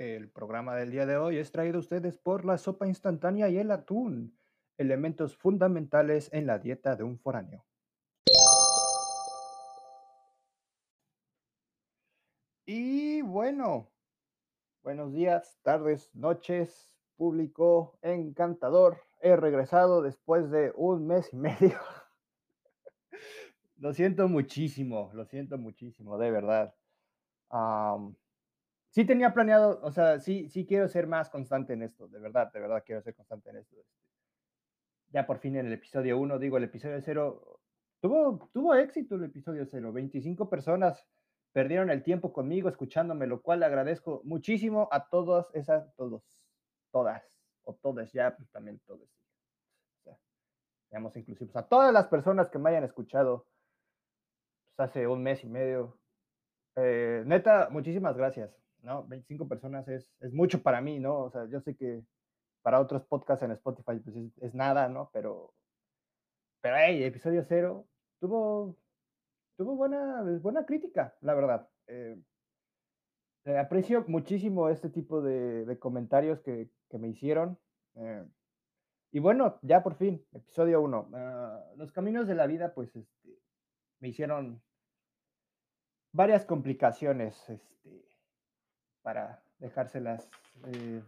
El programa del día de hoy es traído a ustedes por la sopa instantánea y el atún, elementos fundamentales en la dieta de un foráneo. Y bueno, buenos días, tardes, noches, público encantador. He regresado después de un mes y medio. lo siento muchísimo, lo siento muchísimo, de verdad. Sí tenía planeado, o sea, sí, sí quiero ser más constante en esto, de verdad, de verdad quiero ser constante en esto. Este. Ya por fin en el episodio 1, digo, el episodio 0, tuvo, tuvo éxito el episodio 0, 25 personas perdieron el tiempo conmigo escuchándome, lo cual agradezco muchísimo a todas esas, todos, todas, o todas ya, pues también todos. Seamos. A todas las personas que me hayan escuchado pues, hace un mes y medio. Eh, neta, muchísimas gracias, ¿no? 25 personas es, es, mucho para mí, ¿no? O sea, yo sé que para otros podcasts en Spotify pues es, nada, ¿no? Pero, pero, hey, episodio cero tuvo tuvo buena, buena crítica, la verdad. Eh, eh, aprecio muchísimo este tipo de, comentarios que, me hicieron. Eh, y bueno, ya por fin, episodio 1. Ah, los caminos de la vida, pues, este, me hicieron varias complicaciones, este, para dejárselas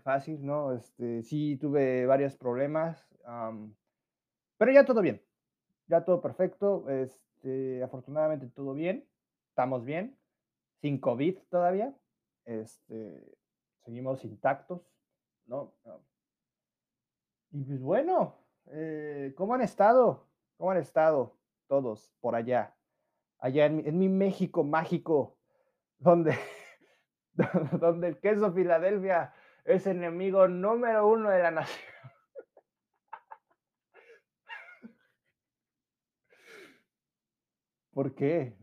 fácil, ¿no? Este, sí tuve varios problemas, pero ya todo bien, ya todo perfecto. Este, afortunadamente todo bien, estamos bien, sin COVID todavía, este, seguimos intactos, ¿no? Y pues bueno, eh, ¿cómo han estado? ¿Cómo han estado todos por allá? Allá en mi, México mágico, donde, donde el queso Filadelfia es enemigo número uno de la nación. ¿Por qué?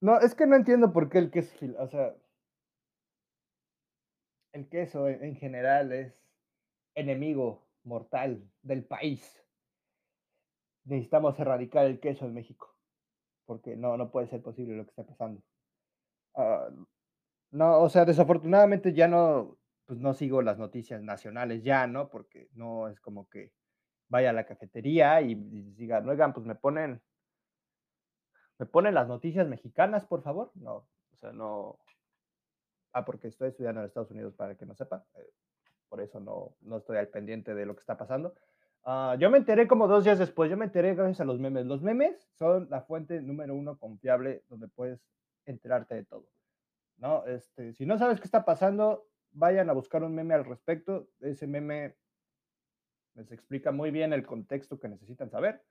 No, es que no entiendo por qué el queso, o sea, el queso en general es enemigo mortal del país. Necesitamos erradicar el queso en México, porque no, no puede ser posible lo que está pasando. Ah, no, o sea, desafortunadamente ya no, pues no sigo las noticias nacionales ya, ¿no? Porque no es como que vaya a la cafetería y, diga, no, oigan, pues me ponen, me ponen las noticias mexicanas, por favor. No, o sea, no. Ah, porque estoy estudiando en Estados Unidos para que no sepa. Eh, por eso no, no estoy al pendiente de lo que está pasando. Ah, yo me enteré como dos días después, yo me enteré gracias a los memes. Los memes son la fuente número uno confiable donde puedes enterarte de todo. ¿no? Este, si no sabes qué está pasando, vayan a buscar un meme al respecto. Ese meme les explica muy bien el contexto que necesitan saber.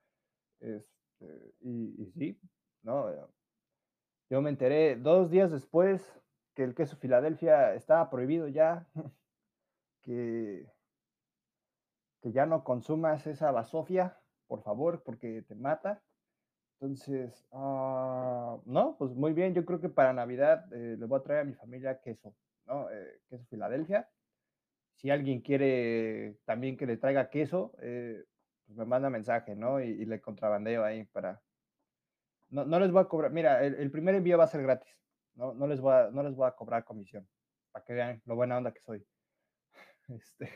Este, y, sí, ¿no? Yo me enteré dos días después que el queso Filadelfia estaba prohibido ya, que, ya no consumas esa basofia, por favor, porque te mata. Entonces, ah, no, pues muy bien, yo creo que para Navidad eh, le voy a traer a mi familia queso, ¿no? Eh, queso Filadelfia si alguien quiere también que le traiga queso, eh, pues me manda mensaje, ¿no? Y, le contrabandeo ahí para... No, no, les voy a cobrar, mira, el, primer envío va a ser gratis, ¿no? No les, voy a, no les voy a cobrar comisión, para que vean lo buena onda que soy. Este,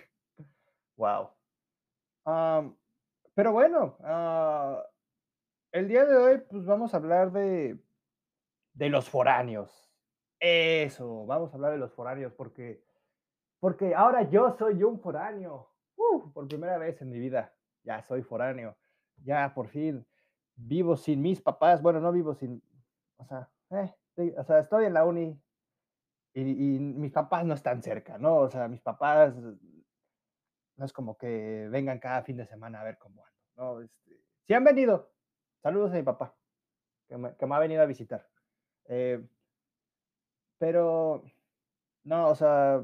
wow. Pero bueno, ah, el día de hoy, pues vamos a hablar de, de los foráneos. Eso, vamos a hablar de los foráneos porque porque ahora yo soy un foráneo. por primera vez en mi vida, ya soy foráneo. Ya por fin vivo sin mis papás. Bueno, no vivo sin, o sea, eh, o sea estoy en la uni y, mis papás no están cerca, ¿no? O sea, mis papás no es como que vengan cada fin de semana a ver cómo ando, ¿no? Este, sí han venido. Saludos a mi papá, que me, que me ha venido a visitar. Eh, pero, no, o sea,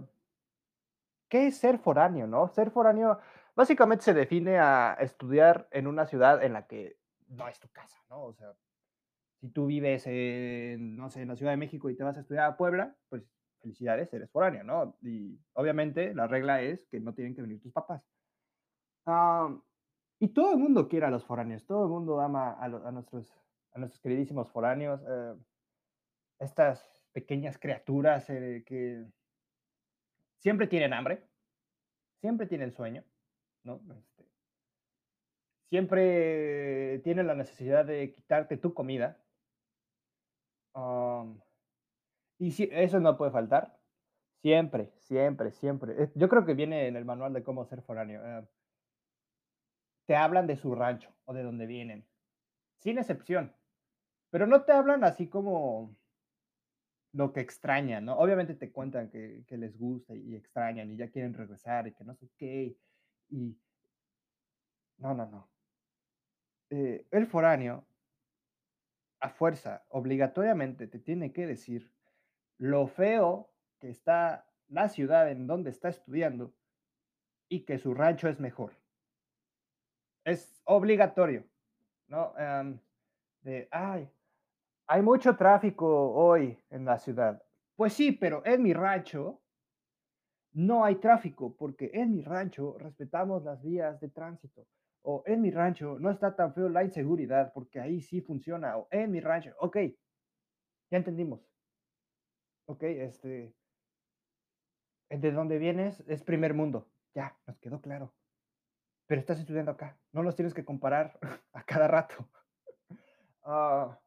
¿qué es ser foráneo, no? Ser foráneo básicamente se define a estudiar en una ciudad en la que no es tu casa, ¿no? O sea, si tú vives en, no sé, en la Ciudad de México y te vas a estudiar a Puebla, pues felicidades, eres foráneo, ¿no? Y obviamente la regla es que no tienen que venir tus papás. y todo el mundo quiere a los foráneos, todo el mundo ama a, nuestros, a nuestros queridísimos foráneos. Eh, estas pequeñas criaturas eh, que siempre tienen hambre, siempre tienen sueño, ¿no? Este, siempre tienen la necesidad de quitarte tu comida. Y si, eso no puede faltar. Siempre, siempre, siempre. Yo creo que viene en el manual de cómo ser foráneo. Eh, te hablan de su rancho o de dónde vienen, sin excepción. Pero no te hablan así como lo que extrañan, ¿no? Obviamente te cuentan que, les gusta y extrañan y ya quieren regresar y que no sé qué. Y no, no, no. Eh, el foráneo, a fuerza, obligatoriamente te tiene que decir lo feo que está la ciudad en donde está estudiando y que su rancho es mejor. Es obligatorio, ¿no? Em, de, ay, hay mucho tráfico hoy en la ciudad. Pues sí, pero en mi rancho no hay tráfico porque en mi rancho respetamos las vías de tránsito. O en mi rancho no está tan feo la inseguridad porque ahí sí funciona. O en mi rancho, ok, ya entendimos. Ok, este, de dónde vienes es primer mundo. Ya, nos quedó claro. Pero estás estudiando acá. No los tienes que comparar a cada rato. Ah,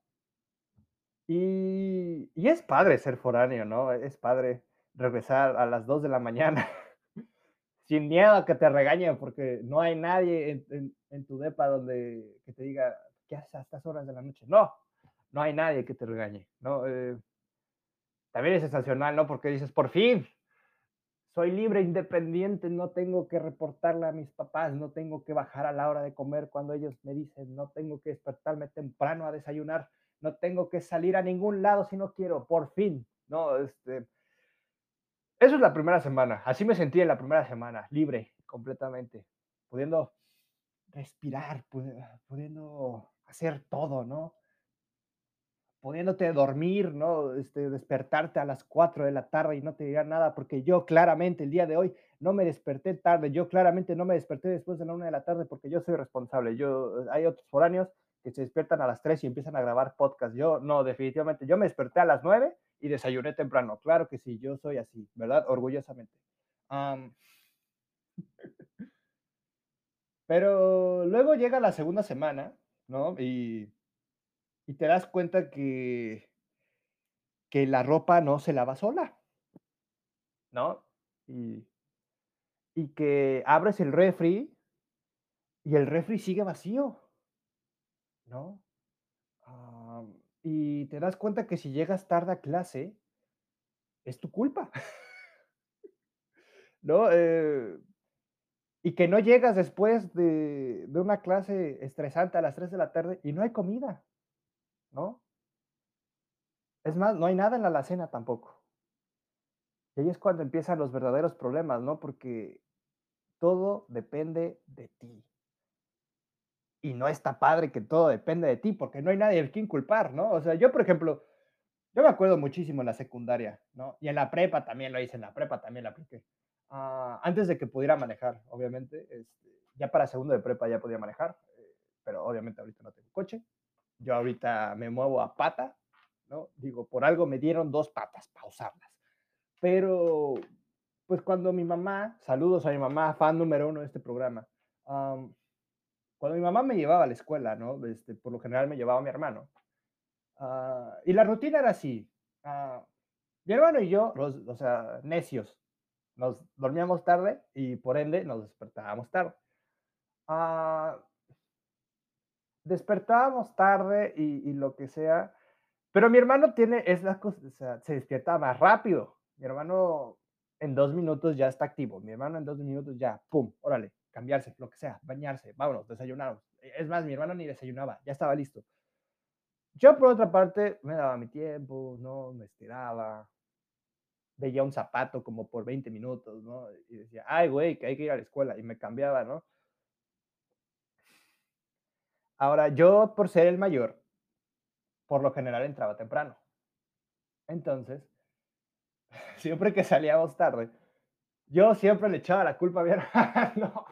y, es padre ser foráneo, ¿no? Es padre regresar a las 2 de la mañana sin miedo a que te regañen porque no hay nadie en, tu depa donde que te diga, ¿qué haces a estas horas de la noche? No, no hay nadie que te regañe, ¿no? Eh, también es sensacional, ¿no? Porque dices, por fin, soy libre, independiente, no tengo que reportarle a mis papás, no tengo que bajar a la hora de comer cuando ellos me dicen, no tengo que despertarme temprano a desayunar, no tengo que salir a ningún lado si no quiero, por fin, ¿no? Este, eso es la primera semana, así me sentí en la primera semana, libre completamente, pudiendo respirar, pudiendo hacer todo, ¿no? Pudiéndote dormir, ¿no? Este, despertarte a las 4 de la tarde y no te digan nada, porque yo claramente el día de hoy no me desperté tarde, yo claramente no me desperté después de la 1 de la tarde porque yo soy responsable. Yo, hay otros foráneos que se despiertan a las 3 y empiezan a grabar podcast. Yo, no, definitivamente, yo me desperté a las 9 y desayuné temprano. Claro que sí, yo soy así, ¿verdad? Orgullosamente. pero luego llega la segunda semana, ¿no? Y y te das cuenta que, que la ropa no se lava sola, ¿no? Y, y que abres el refri y el refri sigue vacío, ¿no? Ah, y te das cuenta que si llegas tarde a clase, es tu culpa, ¿no? Eh, y que no llegas después de, de, una clase estresante a las 3 de la tarde y no hay comida. ¿No? Es más, no hay nada en la alacena tampoco. Y ahí es cuando empiezan los verdaderos problemas, ¿no? Porque todo depende de ti. Y no está padre que todo depende de ti, porque no hay nadie al quien culpar, ¿no? O sea, yo, por ejemplo, yo me acuerdo muchísimo en la secundaria, ¿no? Y en la prepa también lo hice, en la prepa también la apliqué. Ah, antes de que pudiera manejar, obviamente, este, ya para segundo de prepa ya podía manejar, eh, pero obviamente ahorita no tengo coche, yo ahorita me muevo a pata, ¿no? Digo, por algo me dieron dos patas para usarlas. Pero, pues cuando mi mamá, saludos a mi mamá, fan número uno de este programa, cuando mi mamá me llevaba a la escuela, ¿no? Este, por lo general me llevaba a mi hermano. Ah, y la rutina era así. Ah, mi hermano y yo, o sea, necios, nos dormíamos tarde y por ende nos despertábamos tarde. Uh, despertábamos tarde y, lo que sea, pero mi hermano tiene, es la cosa, o sea, se despierta más rápido. Mi hermano en dos minutos ya está activo. Mi hermano en dos minutos ya, pum, órale, cambiarse, lo que sea, bañarse, vámonos, desayunamos. Es más, mi hermano ni desayunaba, ya estaba listo. Yo, por otra parte, me daba mi tiempo, ¿no? Me estiraba, veía un zapato como por 20 minutos, ¿no? Y decía, ay, güey, que hay que ir a la escuela. Y me cambiaba, ¿no? Ahora, yo por ser el mayor, por lo general entraba temprano. Entonces, siempre que salíamos tarde, yo siempre le echaba la culpa a mi hermano.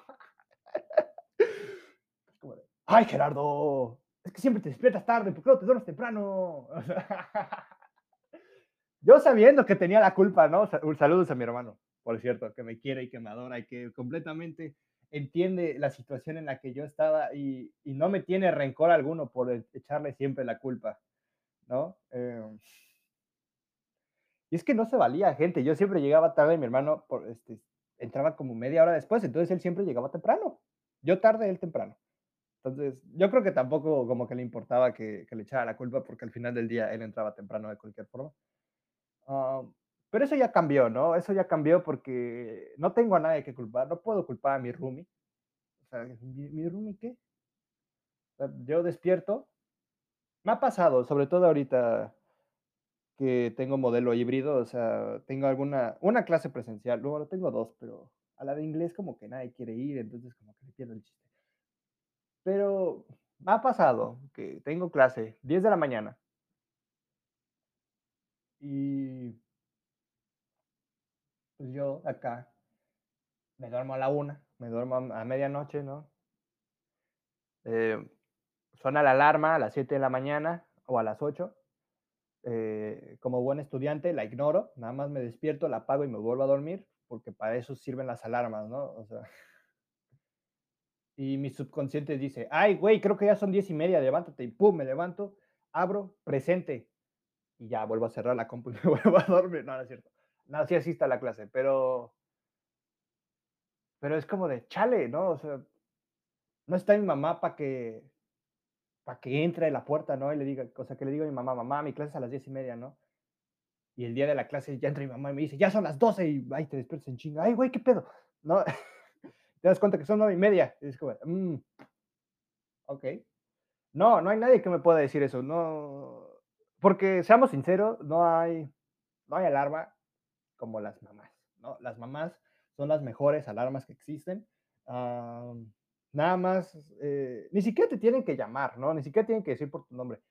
ay Gerardo, es que siempre te despiertas tarde, ¿por qué no te duermes temprano? yo sabiendo que tenía la culpa, ¿no? Un saludo a mi hermano, por cierto, que me quiere y que me adora y que completamente entiende la situación en la que yo estaba y, y no me tiene rencor alguno por e, echarle siempre la culpa, ¿no? Em, y es que no se valía, gente. Yo siempre llegaba tarde, mi hermano por, este, entraba como media hora después, entonces él siempre llegaba temprano. Yo tarde, él temprano. Entonces, yo creo que tampoco como que le importaba que, que le echara la culpa porque al final del día él entraba temprano de cualquier forma. Pero eso ya cambió, ¿no? Eso ya cambió porque no tengo a nadie que culpar, no puedo culpar a mi roomie. O sea, ¿mi, mi roomie qué? yo despierto. Me ha pasado, sobre todo ahorita que tengo modelo híbrido, o sea, tengo alguna, una clase presencial, luego tengo dos, pero a la de inglés como que nadie quiere ir, entonces como que le pierdo el chiste. Pero me ha pasado que tengo clase 10 de la mañana y pues yo acá me duermo a la una, me duermo a medianoche, ¿no? Eh, suena la alarma a las 7 de la mañana o a las 8 eh, como buen estudiante, la ignoro, nada más me despierto, la apago y me vuelvo a dormir, porque para eso sirven las alarmas, ¿no? O sea, y mi subconsciente dice, ay, güey, creo que ya son diez y media, levántate, y pum, me levanto, abro, presente, y ya vuelvo a cerrar la compu y me vuelvo a dormir. No, no es cierto. No, sí así está la clase, pero, pero es como de, chale, ¿no? O sea, no está mi mamá para que para que entre a la puerta, ¿no? Y le diga, o sea, que le digo a mi mamá, mamá, mi clase es a las diez y media, ¿no? Y el día de la clase ya entra mi mamá y me dice, ya son las doce y ay, te despiertas en chinga, ay, güey, ¿qué pedo? ¿No? te das cuenta que son nueve y media. Y es como, mmm, ok. No, no hay nadie que me pueda decir eso, no, porque seamos sinceros, no hay, no hay alarma como las mamás, ¿no? Las mamás son las mejores alarmas que existen. Nada más, eh, ni siquiera te tienen que llamar, ¿no? Ni siquiera tienen que decir por tu nombre.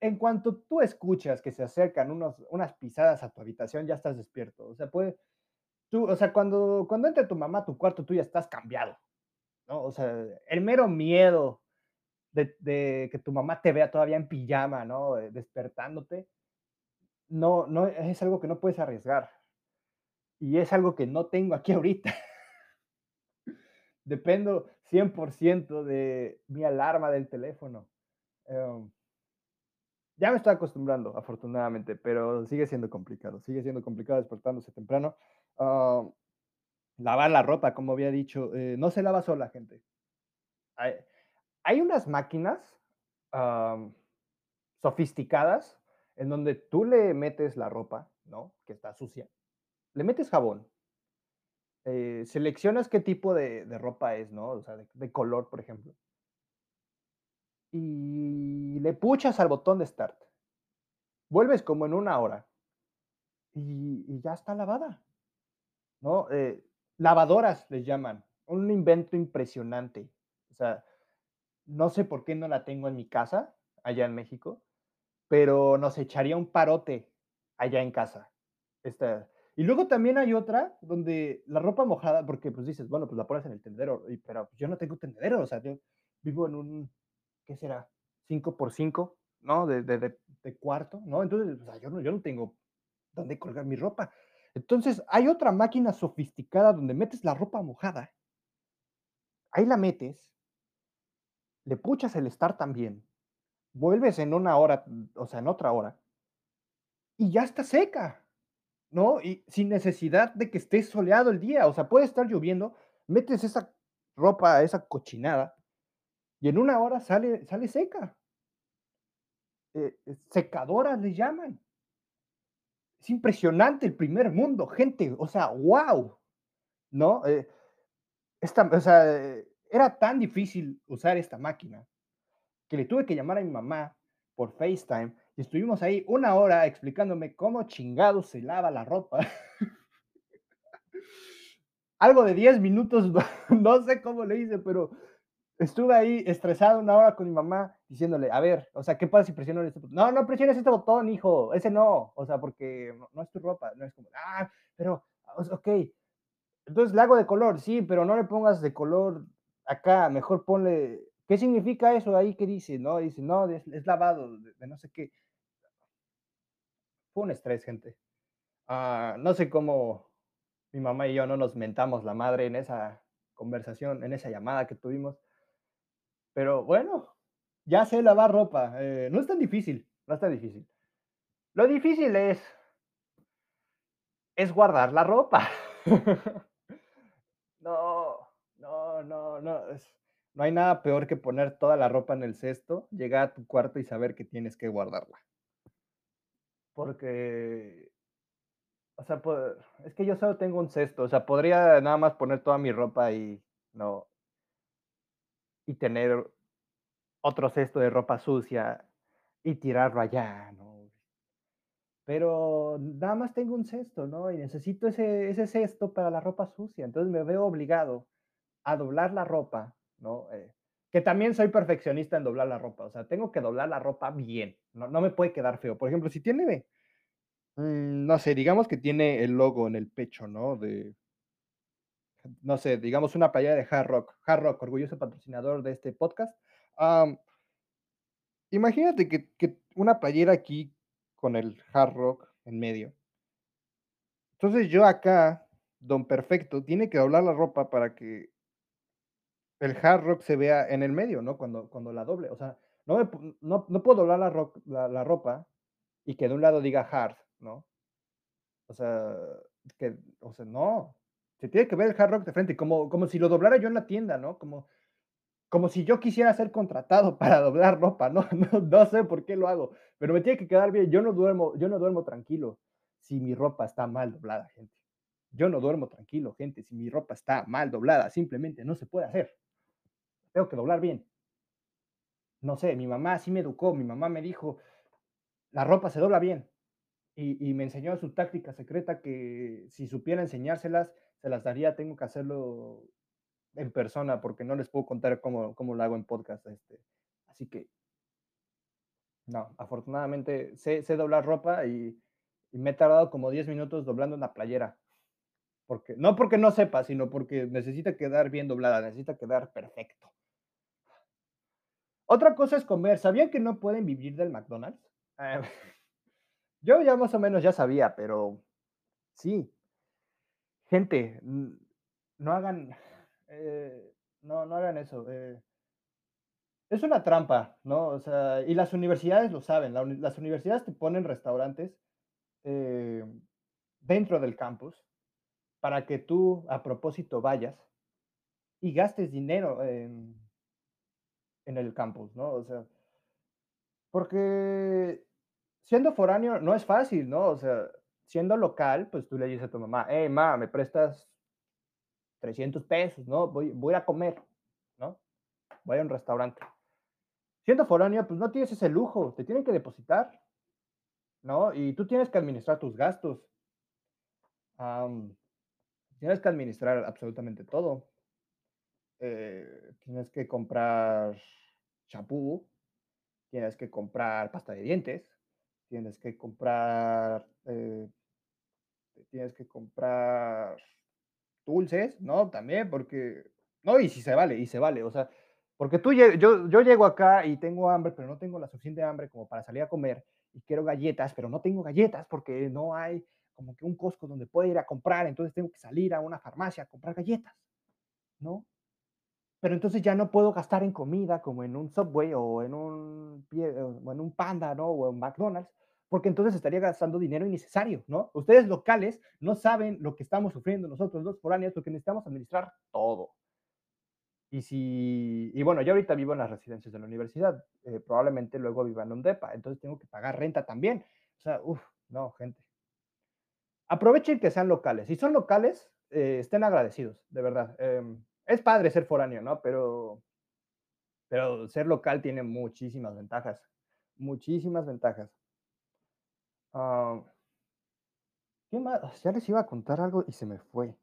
En cuanto tú escuchas que se acercan unos, unas pisadas a tu habitación, ya estás despierto. O sea, puede, tú, o sea, cuando, cuando entra tu mamá a tu cuarto, tú ya estás cambiado, ¿no? O sea, el mero miedo de, de que tu mamá te vea todavía en pijama, ¿no? Eh, despertándote, no, no, es algo que no puedes arriesgar. Y es algo que no tengo aquí ahorita. Dependo 100% de mi alarma del teléfono. Em, ya me estoy acostumbrando, afortunadamente, pero sigue siendo complicado. Sigue siendo complicado despertándose temprano. Ah, lavar la ropa, como había dicho, eh, no se lava sola, gente. Hay, unas máquinas sofisticadas en donde tú le metes la ropa, ¿no? Que está sucia. Le metes jabón, eh, seleccionas qué tipo de, ropa es, ¿no? O sea, de, color, por ejemplo. Y le puchas al botón de start. Vuelves como en una hora. Y, ya está lavada. ¿No? Eh, lavadoras les llaman. Un invento impresionante. O sea, no sé por qué no la tengo en mi casa, allá en México, pero nos echaría un parote allá en casa. Esta, y luego también hay otra donde la ropa mojada, porque pues dices, bueno, pues la pones en el tendedero, pero yo no tengo tendedero, o sea, yo vivo en un, ¿qué será? 5 por 5 ¿no? De, de, de, cuarto, ¿no? Entonces, o sea, yo no, yo no tengo dónde colgar mi ropa. Entonces, hay otra máquina sofisticada donde metes la ropa mojada, ahí la metes, le puchas el estar también, vuelves en una hora, o sea, en otra hora, y ya está seca. ¿No? Y sin necesidad de que esté soleado el día, o sea, puede estar lloviendo, metes esa ropa, esa cochinada, y en una hora sale, sale seca. Eh, eh, secadoras le llaman. Es impresionante el primer mundo, gente, o sea, wow, ¿no? Eh, esta, o sea, era tan difícil usar esta máquina que le tuve que llamar a mi mamá por FaceTime y estuvimos ahí una hora explicándome cómo chingado se lava la ropa. Algo de 10 minutos, no sé cómo le hice, pero estuve ahí estresado una hora con mi mamá diciéndole, a ver, o sea, ¿qué pasa si presiono este botón? No, no presiones este botón, hijo, ese no, o sea, porque no, es tu ropa, no es como, ah, pero, ok, entonces le hago de color, sí, pero no le pongas de color acá, mejor ponle, ¿qué significa eso ahí que dice? No, dice, no, es, lavado, de no sé qué. fue un estrés, gente. Ah, no sé cómo mi mamá y yo no nos mentamos la madre en esa conversación, en esa llamada que tuvimos. Pero bueno, ya sé lavar ropa. eh, no es tan difícil, no es tan difícil. Lo difícil es, es guardar la ropa. no, no, no, no. No hay nada peor que poner toda la ropa en el cesto, llegar a tu cuarto y saber que tienes que guardarla. Porque, o sea, es que yo solo tengo un cesto. O sea, podría nada más poner toda mi ropa y no, y tener otro cesto de ropa sucia y tirarlo allá, ¿no? Pero nada más tengo un cesto, ¿no? Y necesito ese, ese cesto para la ropa sucia. Entonces me veo obligado a doblar la ropa, ¿no? Eh, que también soy perfeccionista en doblar la ropa. O sea, tengo que doblar la ropa bien. No, me puede quedar feo. Por ejemplo, si tiene, mm, no sé, digamos que tiene el logo en el pecho, ¿no? De, no sé, digamos una playera de Hard Rock. Hard Rock, orgulloso patrocinador de este podcast. Imagínate que, que una playera aquí con el Hard Rock en medio. Entonces yo acá, don perfecto, tiene que doblar la ropa para que el Hard Rock se vea en el medio, ¿no? Cuando, cuando la doble. O sea, no, no, no puedo doblar la, ro- la, la ropa y que de un lado diga Hard, ¿no? O sea, que, o sea, no. Se tiene que ver el Hard Rock de frente, como, como si lo doblara yo en la tienda, ¿no? Como, como si yo quisiera ser contratado para doblar ropa, ¿no? No, no sé por qué lo hago, pero me tiene que quedar bien. Yo no duermo, yo no duermo tranquilo si mi ropa está mal doblada, gente. Yo no duermo tranquilo, gente, si mi ropa está mal doblada, simplemente no se puede hacer. Tengo que doblar bien. No sé, mi mamá sí me educó, mi mamá me dijo, la ropa se dobla bien. Y, me enseñó su táctica secreta que si supiera enseñárselas, se las daría, tengo que hacerlo en persona porque no les puedo contar cómo, cómo lo hago en podcast. Este. Así que, no, afortunadamente sé, doblar ropa y, y me he tardado como 10 minutos doblando una playera. Porque, no porque no sepa, sino porque necesita quedar bien doblada, necesita quedar perfecto. Otra cosa es comer. ¿Sabían que no pueden vivir del McDonald's? Eh, yo ya más o menos ya sabía, pero sí. Gente, no hagan, eh, no, no hagan eso. eh, es una trampa, ¿no? O sea, y las universidades lo saben. la las universidades te ponen restaurantes eh, dentro del campus para que tú a propósito vayas y gastes dinero en, en el campus, ¿no? O sea, porque siendo foráneo no es fácil, ¿no? O sea, siendo local, pues tú le dices a tu mamá, hey, ma, me prestas 300 pesos, ¿no? Voy, voy a comer, ¿no? Voy a un restaurante. Siendo foráneo, pues no tienes ese lujo, te tienen que depositar, ¿no? Y tú tienes que administrar tus gastos. tienes que administrar absolutamente todo. Eh, tienes que comprar champú, tienes que comprar pasta de dientes, tienes que comprar, eh, tienes que comprar dulces, ¿no? También, porque, no, y si se vale, y se vale, o sea, porque tú, yo, yo llego acá y tengo hambre, pero no tengo la suficiente hambre como para salir a comer y quiero galletas, pero no tengo galletas porque no hay como que un Costco donde pueda ir a comprar, entonces tengo que salir a una farmacia a comprar galletas, ¿no? Pero entonces ya no puedo gastar en comida como en un Subway o en un, o en un Panda, ¿no? O en McDonald's, porque entonces estaría gastando dinero innecesario, ¿no? Ustedes locales no saben lo que estamos sufriendo nosotros los foráneos porque necesitamos administrar todo. Y si, y bueno, yo ahorita vivo en las residencias de la universidad, eh, probablemente luego viva en un DEPA, entonces tengo que pagar renta también. O sea, uff, no, gente. Aprovechen que sean locales. Si son locales, eh, estén agradecidos, de verdad. Em, es padre ser foráneo, ¿no? Pero, pero ser local tiene muchísimas ventajas. Muchísimas ventajas. Ah, ¿Qué más? Ya les iba a contar algo y se me fue.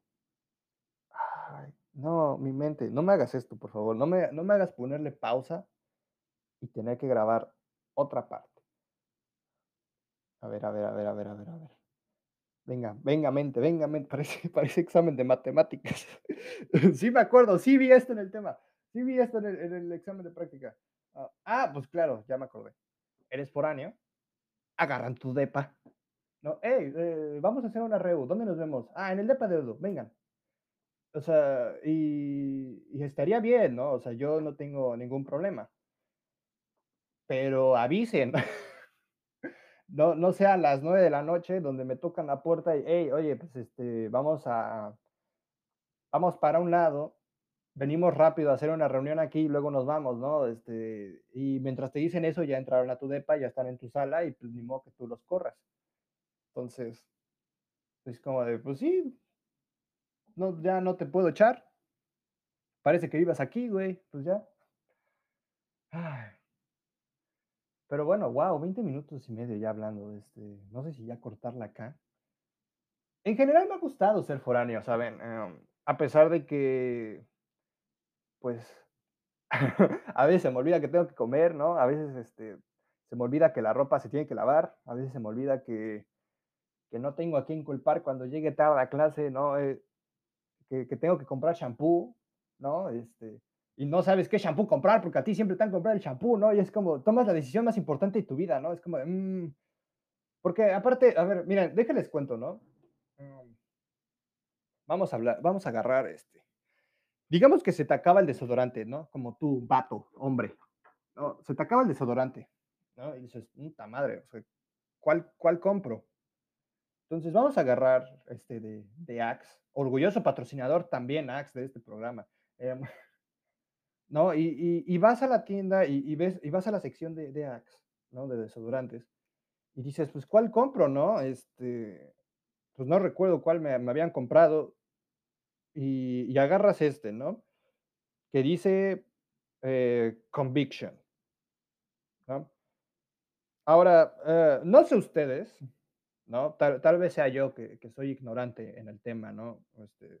Ay, no, mi mente, no me hagas esto, por favor. No me, no me hagas ponerle pausa y tener que grabar otra parte. A ver, a ver, a ver, a ver, a ver, a ver. Venga, venga, mente, venga, mente. Parece, parece examen de matemáticas. sí, me acuerdo, sí vi esto en el tema. Sí vi esto en el, en el examen de práctica. Ah, ah, pues claro, ya me acordé. Eres foráneo, agarran tu depa No, hey, eh, vamos a hacer una reu, ¿dónde nos vemos? Ah, en el depa de Edu, vengan. O sea, y, y estaría bien, ¿no? O sea, yo no tengo ningún problema. Pero avisen. no, no sea a las nueve de la noche donde me tocan la puerta y, hey, oye, pues este, vamos a, vamos para un lado, venimos rápido a hacer una reunión aquí y luego nos vamos, ¿no? Este, y mientras te dicen eso, ya entraron a tu depa, ya están en tu sala y pues ni modo que tú los corras. Entonces, es como de, pues sí, no, ya no te puedo echar. Parece que vivas aquí, güey, pues ya. Ay. Pero bueno, wow, 20 minutos y medio ya hablando. Este, no sé si ya cortarla acá. En general me ha gustado ser foráneo, ¿saben? Em, a pesar de que, pues, a veces se me olvida que tengo que comer, ¿no? A veces este, se me olvida que la ropa se tiene que lavar, a veces se me olvida que, que no tengo a quién culpar cuando llegue tarde a clase, ¿no? Eh, que, que, tengo que comprar shampoo, ¿no? Este, y no sabes qué shampoo comprar, porque a ti siempre te han comprado el shampoo, ¿no? Y es como, tomas la decisión más importante de tu vida, ¿no? Es como, mmm, porque aparte, a ver, miren, déjenles cuento, ¿no? Um, vamos a hablar, vamos a agarrar este. Digamos que se te acaba el desodorante, ¿no? Como tú, vato, hombre, ¿no? Se te acaba el desodorante, ¿no? Y dices, puta madre, o sea, ¿cuál, ¿cuál compro? Entonces vamos a agarrar este de, de Axe, orgulloso patrocinador también Axe de este programa. Eh, ¿no? Y, y, vas a la tienda y, ves, y vas a la sección de, de Axe, ¿no? De desodorantes. Y dices, pues, ¿cuál compro, no? Este, pues no recuerdo cuál me, me habían comprado. Y, y, agarras este, ¿no? Que dice eh, Conviction. ¿no? Ahora, eh, no sé ustedes, ¿no? Tal, tal vez sea yo que, que, soy ignorante en el tema, ¿no? Este,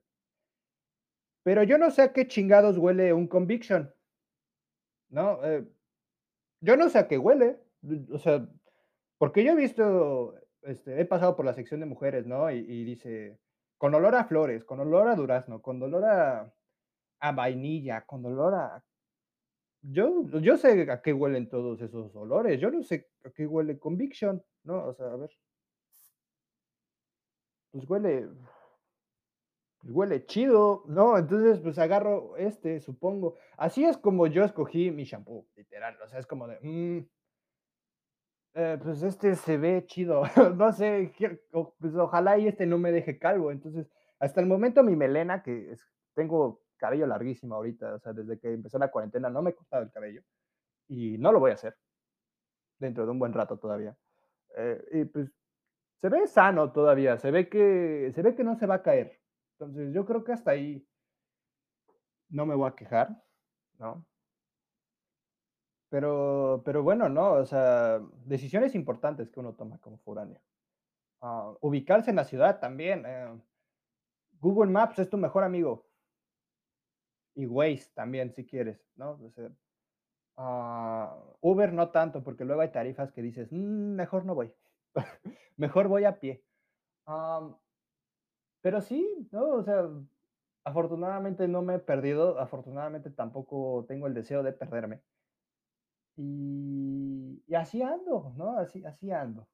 pero yo no sé a qué chingados huele un conviction. ¿No? Eh, yo no sé a qué huele. O sea, porque yo he visto, este, he pasado por la sección de mujeres, ¿no? Y, dice, con olor a flores, con olor a durazno, con olor a, vainilla, con olor a... Yo, yo sé a qué huelen todos esos olores. Yo no sé a qué huele conviction, ¿no? O sea, a ver. Pues huele huele chido, ¿no? Entonces, pues agarro este, supongo. Así es como yo escogí mi shampoo, literal. O sea, es como de, mmm, pues este se ve chido. no sé, pues ojalá y este no me deje calvo. Entonces, hasta el momento mi melena, que tengo cabello larguísimo ahorita, o sea, desde que empezó la cuarentena no me he cortado el cabello. Y no lo voy a hacer. Dentro de un buen rato todavía. Eh, y pues se ve sano todavía, se ve que se ve que no se va a caer. Entonces, yo creo que hasta ahí no me voy a quejar, ¿no? Pero, pero bueno, no, o sea, decisiones importantes que uno toma como foráneo. Uh, ubicarse en la ciudad también. Eh, Google Maps es tu mejor amigo. Y Waze también, si quieres, ¿no? Uh, Uber no tanto, porque luego hay tarifas que dices, mmm, mejor no voy. mejor voy a pie. Um, pero sí, ¿no? O sea, afortunadamente no me he perdido, afortunadamente tampoco tengo el deseo de perderme. Y, y así ando, ¿no? Así, así ando.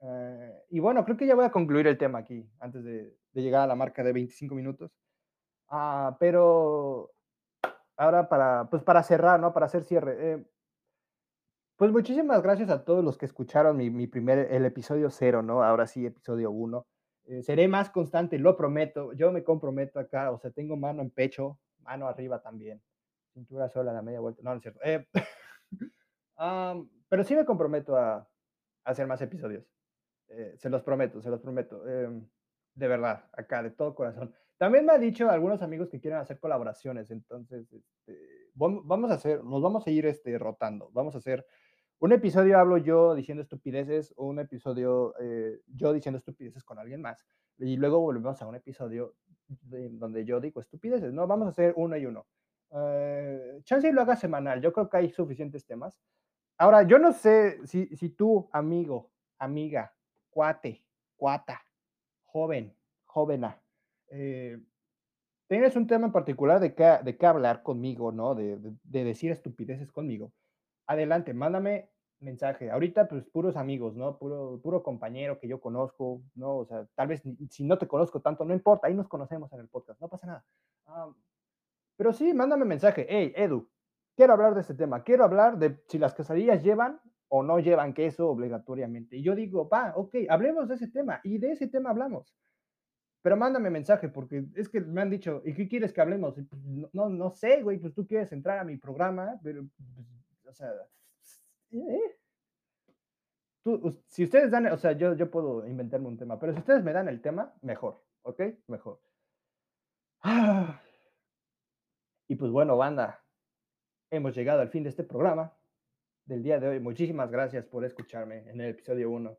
Eh, y bueno, creo que ya voy a concluir el tema aquí, antes de, de llegar a la marca de 25 minutos. Ah, pero ahora para, pues para cerrar, ¿no? Para hacer cierre. Eh, pues muchísimas gracias a todos los que escucharon mi, mi primer, el episodio cero, ¿no? Ahora sí, episodio uno. Eh, seré más constante, lo prometo. Yo me comprometo acá, o sea, tengo mano en pecho, mano arriba también. Cintura sola, la media vuelta. No, no es cierto. Eh, um, pero sí me comprometo a, a hacer más episodios. Eh, se los prometo, se los prometo. Em, de verdad, acá, de todo corazón. También me ha dicho algunos amigos que quieren hacer colaboraciones, entonces este, vamos a hacer, nos vamos a ir este, rotando. Vamos a hacer un episodio hablo yo diciendo estupideces o un episodio eh, yo diciendo estupideces con alguien más. Y luego volvemos a un episodio de, donde yo digo estupideces, ¿no? Vamos a hacer uno y uno. Uh, chance y lo haga semanal, yo creo que hay suficientes temas. Ahora, yo no sé si, si tú, amigo, amiga, cuate, cuata, joven, jovena, eh, tienes un tema en particular de qué, de hablar conmigo, ¿no? De, de decir estupideces conmigo adelante, mándame mensaje. Ahorita, pues puros amigos, ¿no? Puro, puro compañero que yo conozco, ¿no? O sea, tal vez si no te conozco tanto, no importa, ahí nos conocemos en el podcast, no pasa nada. Ah, pero sí, mándame mensaje. Hey, Edu, quiero hablar de este tema. Quiero hablar de si las quesadillas llevan o no llevan queso obligatoriamente. Y yo digo, va, ok, hablemos de ese tema. Y de ese tema hablamos. Pero mándame mensaje, porque es que me han dicho, ¿y qué quieres que hablemos? Pues, no, no, sé, güey, pues tú quieres entrar a mi programa, pero, pues, o sea. Tú, si ustedes dan, o sea, yo, yo puedo inventarme un tema, pero si ustedes me dan el tema, mejor, ¿ok? Mejor. Y pues bueno, banda, hemos llegado al fin de este programa del día de hoy. Muchísimas gracias por escucharme en el episodio 1.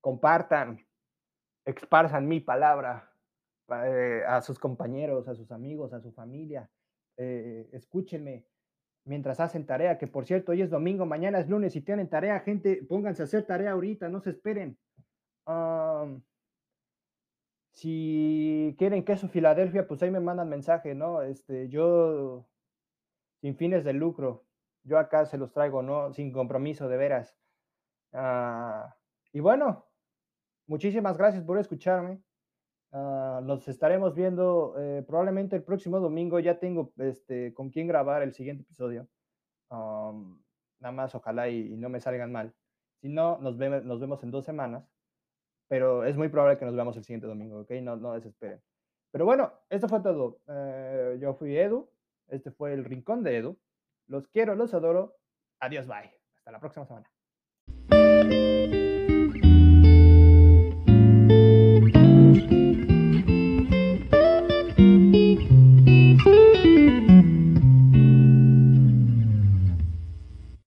Compartan, exparzan mi palabra eh, a sus compañeros, a sus amigos, a su familia. Eh, escúchenme mientras hacen tarea, que por cierto, hoy es domingo, mañana es lunes, si tienen tarea, gente, pónganse a hacer tarea ahorita, no se esperen. Si quieren queso Filadelfia, pues ahí me mandan mensaje, ¿no? Este, yo, sin fines de lucro, yo acá se los traigo, ¿no? Sin compromiso, de veras. Ah, y bueno, muchísimas gracias por escucharme. Ah, nos estaremos viendo eh, probablemente el próximo domingo. Ya tengo este, con quién grabar el siguiente episodio. nada más, ojalá y, no me salgan mal. Si no, nos, nos vemos en dos semanas pero es muy probable que nos veamos el siguiente domingo, ¿ok? No, no desesperen. Pero bueno, esto fue todo. Eh, yo fui Edu, este fue el Rincón de Edu. Los quiero, los adoro. Adiós, bye. Hasta la próxima semana.